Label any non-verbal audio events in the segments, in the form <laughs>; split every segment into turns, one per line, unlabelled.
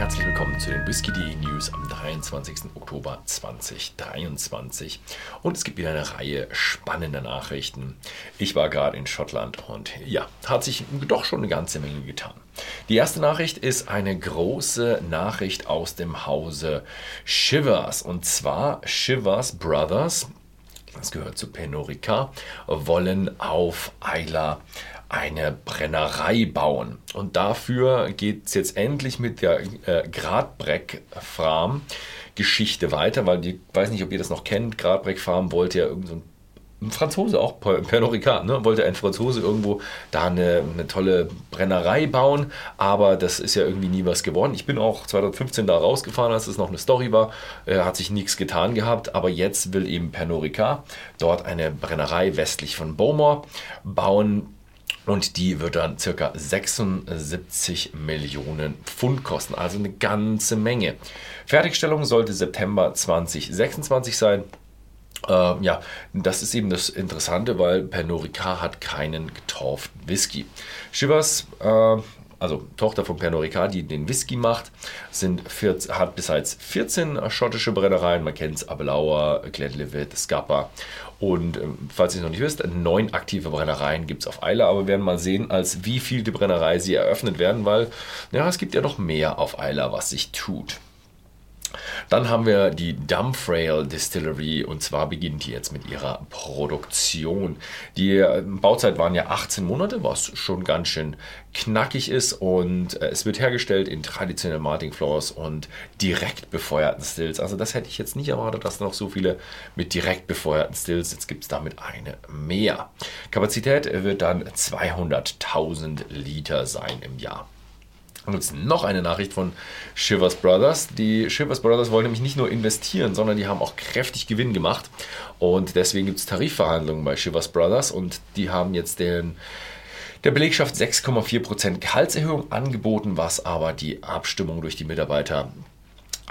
herzlich willkommen zu den Whisky.de News am 23. Oktober 2023. Und es gibt wieder eine Reihe spannender Nachrichten. Ich war gerade in Schottland und ja, hat sich doch schon eine ganze Menge getan. Die erste Nachricht ist eine große Nachricht aus dem Hause Shivers. Und zwar Shivers Brothers, das gehört zu Penorica, wollen auf Isla eine Brennerei bauen. Und dafür geht es jetzt endlich mit der äh, Gradbreck Farm Geschichte weiter, weil ich weiß nicht, ob ihr das noch kennt. Gradbreck Farm wollte ja irgend so ein Franzose, auch Pernod Ricard, ne? wollte ein Franzose irgendwo da eine, eine, tolle Brennerei bauen, aber das ist ja irgendwie nie was geworden. Ich bin auch 2015 da rausgefahren, als es noch eine Story war, äh, hat sich nichts getan gehabt, aber jetzt will eben Pernod Ricard dort eine Brennerei westlich von Beaumont bauen und die wird dann circa 76 Millionen Pfund kosten, also eine ganze Menge. Fertigstellung sollte September 2026 sein. Äh, ja, das ist eben das Interessante, weil Pernod Ricard hat keinen getorften Whisky. Shivers äh, also Tochter von Pernod Ricard, die den Whisky macht, sind 14, hat bereits 14 schottische Brennereien. Man kennt es, Abelauer, Glenlivet, Scapa. Und ähm, falls ihr es noch nicht wisst, neun aktive Brennereien gibt es auf Eile, aber wir werden mal sehen, als wie viel die Brennerei sie eröffnet werden, weil ja, es gibt ja noch mehr auf Eila, was sich tut. Dann haben wir die Dumfrail Distillery und zwar beginnt die jetzt mit ihrer Produktion. Die äh, Bauzeit waren ja 18 Monate, was schon ganz schön knackig ist und äh, es wird hergestellt in traditionellen Martin Floors und direkt befeuerten Stills. Also das hätte ich jetzt nicht erwartet, dass noch so viele mit direkt befeuerten Stills. Jetzt gibt es damit eine mehr. Kapazität wird dann 200.000 Liter sein im Jahr. Und jetzt noch eine Nachricht von Shivers Brothers. Die Shivers Brothers wollen nämlich nicht nur investieren, sondern die haben auch kräftig Gewinn gemacht. Und deswegen gibt es Tarifverhandlungen bei Shivers Brothers und die haben jetzt den, der Belegschaft 6,4% Gehaltserhöhung angeboten, was aber die Abstimmung durch die Mitarbeiter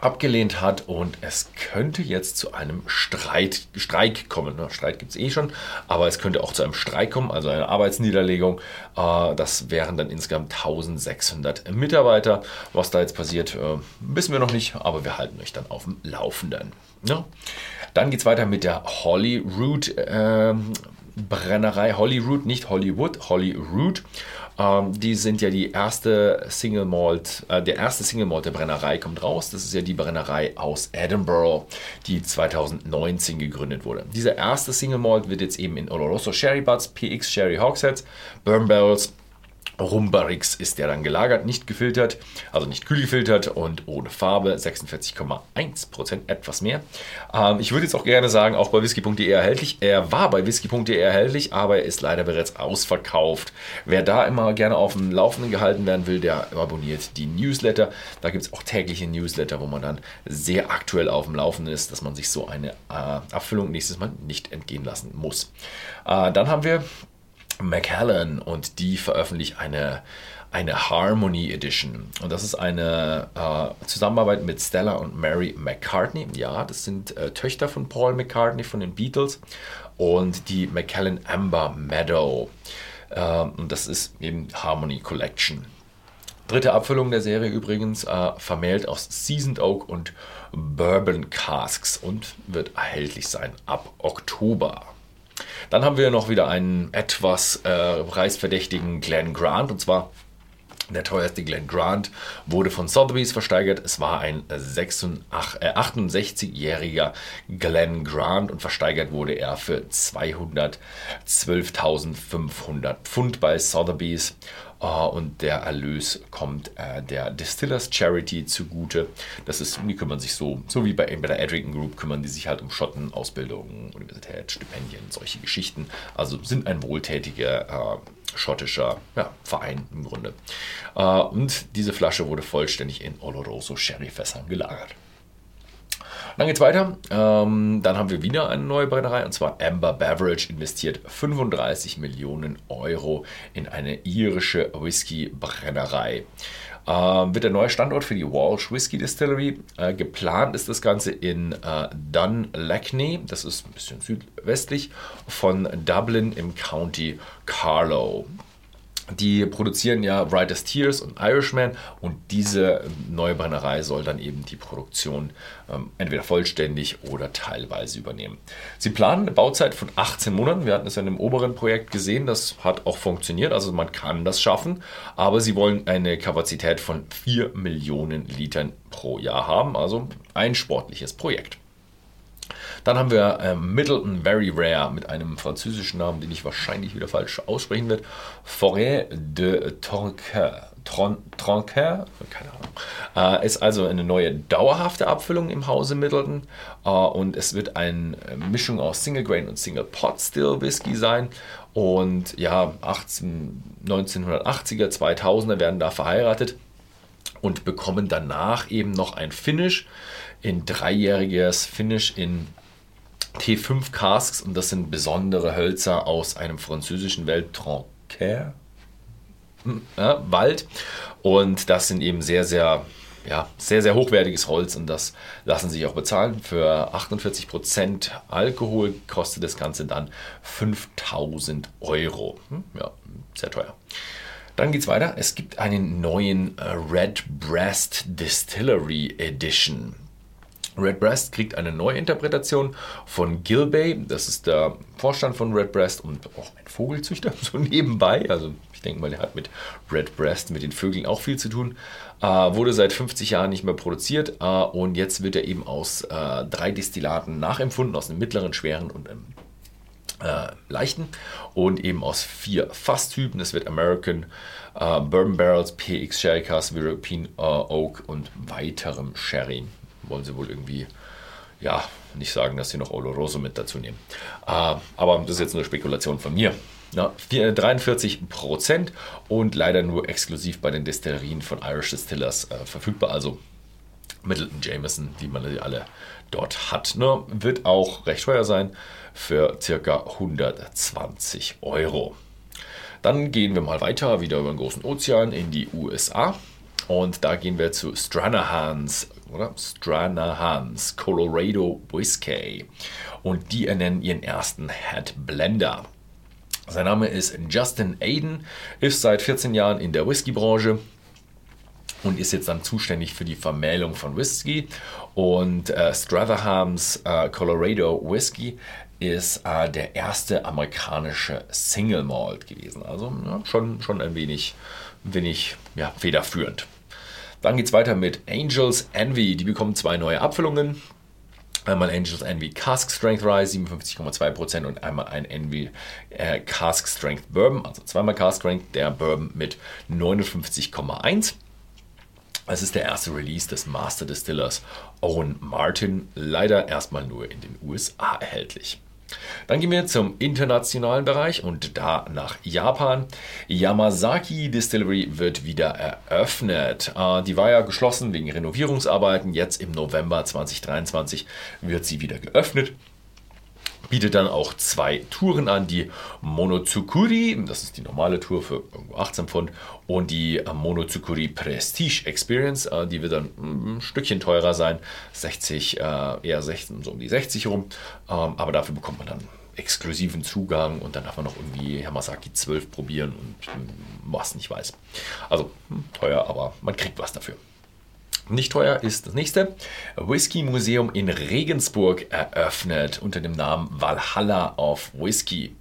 abgelehnt hat und es könnte jetzt zu einem Streit, Streik kommen. Ne? Streit gibt es eh schon, aber es könnte auch zu einem Streik kommen, also eine Arbeitsniederlegung. Äh, das wären dann insgesamt 1600 Mitarbeiter. Was da jetzt passiert, äh, wissen wir noch nicht, aber wir halten euch dann auf dem Laufenden. Ne? Dann geht es weiter mit der Holyrood äh, Brennerei. Holyrood, nicht Hollywood, Holyrood. Ähm, die sind ja die erste Single Malt, äh, der erste Single Malt der Brennerei kommt raus. Das ist ja die Brennerei aus Edinburgh, die 2019 gegründet wurde. Dieser erste Single Malt wird jetzt eben in Oloroso Sherry Butts, PX Sherry Hogsheads, Burn Barrels Rumbarix ist der dann gelagert, nicht gefiltert, also nicht kühl gefiltert und ohne Farbe, 46,1%, etwas mehr. Ähm, ich würde jetzt auch gerne sagen, auch bei whisky.de erhältlich. Er war bei whisky.de erhältlich, aber er ist leider bereits ausverkauft. Wer da immer gerne auf dem Laufenden gehalten werden will, der abonniert die Newsletter. Da gibt es auch tägliche Newsletter, wo man dann sehr aktuell auf dem Laufenden ist, dass man sich so eine äh, Abfüllung nächstes Mal nicht entgehen lassen muss. Äh, dann haben wir Macallan und die veröffentlicht eine, eine Harmony Edition. Und das ist eine äh, Zusammenarbeit mit Stella und Mary McCartney. Ja, das sind äh, Töchter von Paul McCartney von den Beatles und die Macallan Amber Meadow. Äh, und das ist eben Harmony Collection. Dritte Abfüllung der Serie übrigens, äh, vermählt aus Seasoned Oak und Bourbon Casks und wird erhältlich sein ab Oktober. Dann haben wir noch wieder einen etwas äh, preisverdächtigen Glenn Grant und zwar der teuerste Glenn Grant wurde von Sotheby's versteigert. Es war ein 68-jähriger äh, Glenn Grant und versteigert wurde er für 212.500 Pfund bei Sotheby's. Uh, und der Erlös kommt uh, der Distillers Charity zugute. Das ist, die kümmern sich so, so wie bei, bei der Edrington Group, kümmern die sich halt um Schotten, Ausbildung, Universität, Stipendien, solche Geschichten. Also sind ein wohltätiger uh, schottischer ja, Verein im Grunde. und diese Flasche wurde vollständig in Oloroso Sherryfässern gelagert. Dann geht's weiter. Ähm, dann haben wir wieder eine neue Brennerei und zwar Amber Beverage investiert 35 Millionen Euro in eine irische Whisky-Brennerei. Ähm, wird der neue Standort für die Walsh Whisky Distillery. Äh, geplant ist das Ganze in äh, Dunlackney, das ist ein bisschen südwestlich von Dublin im County Carlow. Die produzieren ja Brightest Tears und Irishman und diese neue Brennerei soll dann eben die Produktion ähm, entweder vollständig oder teilweise übernehmen. Sie planen eine Bauzeit von 18 Monaten. Wir hatten es ja in dem oberen Projekt gesehen, das hat auch funktioniert, also man kann das schaffen, aber sie wollen eine Kapazität von 4 Millionen Litern pro Jahr haben, also ein sportliches Projekt. Dann haben wir äh, Middleton Very Rare mit einem französischen Namen, den ich wahrscheinlich wieder falsch aussprechen werde. Forêt de Tronquer. Tronquer, keine Ahnung, äh, ist also eine neue dauerhafte Abfüllung im Hause Middleton äh, und es wird eine äh, Mischung aus Single Grain und Single Pot Still Whisky sein und ja, 18, 1980er, 2000er werden da verheiratet und bekommen danach eben noch ein Finish in dreijähriges Finish in T5 Casks und das sind besondere Hölzer aus einem französischen Welttronquer hm, ja, Wald und das sind eben sehr, sehr ja, sehr, sehr hochwertiges Holz und das lassen sich auch bezahlen. Für 48% Alkohol kostet das Ganze dann 5000 Euro. Hm, ja, sehr teuer. Dann geht es weiter. Es gibt einen neuen äh, Red Breast Distillery Edition. Redbreast kriegt eine Neuinterpretation von Gilbey, das ist der Vorstand von Redbreast und auch ein Vogelzüchter, <laughs> so nebenbei. Also ich denke mal, der hat mit Redbreast, mit den Vögeln auch viel zu tun. Äh, wurde seit 50 Jahren nicht mehr produziert äh, und jetzt wird er eben aus äh, drei Destillaten nachempfunden, aus einem mittleren, schweren und einem äh, leichten und eben aus vier Fasstypen. Es wird American äh, Bourbon Barrels, PX Sherry Cask, European äh, Oak und weiterem Sherry wollen sie wohl irgendwie, ja, nicht sagen, dass sie noch Oloroso mit dazu nehmen. Äh, aber das ist jetzt nur Spekulation von mir. Ja, 43 Prozent und leider nur exklusiv bei den Destillerien von Irish Distillers äh, verfügbar. Also Middleton Jameson, die man alle dort hat. Ne? Wird auch recht teuer sein für circa 120 Euro. Dann gehen wir mal weiter, wieder über den großen Ozean in die USA. Und da gehen wir zu Stranahans oder? Stranahans Colorado Whiskey. Und die ernennen ihren ersten Head Blender. Sein Name ist Justin Aiden, ist seit 14 Jahren in der Whiskybranche und ist jetzt dann zuständig für die Vermählung von Whisky. Und äh, Strathahams äh, Colorado Whisky ist äh, der erste amerikanische Single Malt gewesen. Also ja, schon, schon ein wenig, wenig ja, federführend. Dann geht es weiter mit Angels Envy. Die bekommen zwei neue Abfüllungen. Einmal Angels Envy Cask Strength Rye 57,2% und einmal ein Envy äh, Cask Strength Bourbon, also zweimal Cask Strength, der Bourbon mit 59,1%. Es ist der erste Release des Master Distillers Owen Martin, leider erstmal nur in den USA erhältlich. Dann gehen wir zum internationalen Bereich und da nach Japan. Yamazaki Distillery wird wieder eröffnet. Äh, die war ja geschlossen wegen Renovierungsarbeiten. Jetzt im November 2023 wird sie wieder geöffnet bietet dann auch zwei Touren an, die Monotsukuri, das ist die normale Tour für 18 Pfund, und die Monotsukuri Prestige Experience, äh, die wird dann ein Stückchen teurer sein, 60, äh, eher 16, so um die 60 rum, ähm, aber dafür bekommt man dann exklusiven Zugang und dann darf man noch irgendwie Hamasaki 12 probieren und hm, was nicht weiß. Also hm, teuer, aber man kriegt was dafür. Nicht teuer ist das nächste. Whisky Museum in Regensburg eröffnet unter dem Namen Valhalla of Whisky.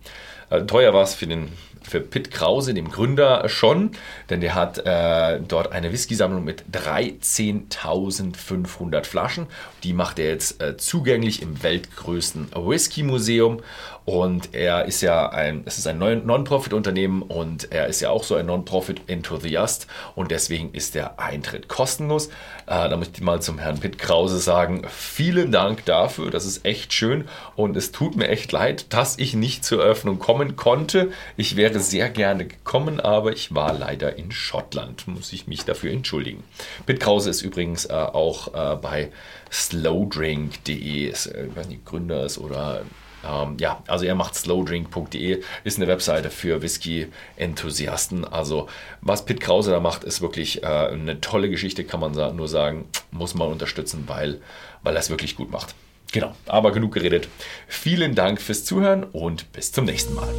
Äh, teuer war es für den für Pitt Krause, dem Gründer, schon, denn der hat äh, dort eine Whisky-Sammlung mit 13.500 Flaschen. Die macht er jetzt äh, zugänglich im weltgrößten Whisky-Museum. Und er ist ja ein, es ist ein Non-Profit-Unternehmen und er ist ja auch so ein Non-Profit-Enthusiast und deswegen ist der Eintritt kostenlos. Äh, da möchte ich mal zum Herrn Pitt Krause sagen, vielen Dank dafür, das ist echt schön und es tut mir echt leid, dass ich nicht zur Eröffnung kommen konnte. Ich wäre sehr gerne gekommen, aber ich war leider in Schottland, muss ich mich dafür entschuldigen. Pitt Krause ist übrigens äh, auch äh, bei slowdrink.de, ist, äh, nicht, Gründer ist oder ähm, ja, also er macht slowdrink.de, ist eine Webseite für Whisky-Enthusiasten. Also was Pitt Krause da macht, ist wirklich äh, eine tolle Geschichte, kann man nur sagen, muss man unterstützen, weil, weil er es wirklich gut macht. Genau, aber genug geredet. Vielen Dank fürs Zuhören und bis zum nächsten Mal.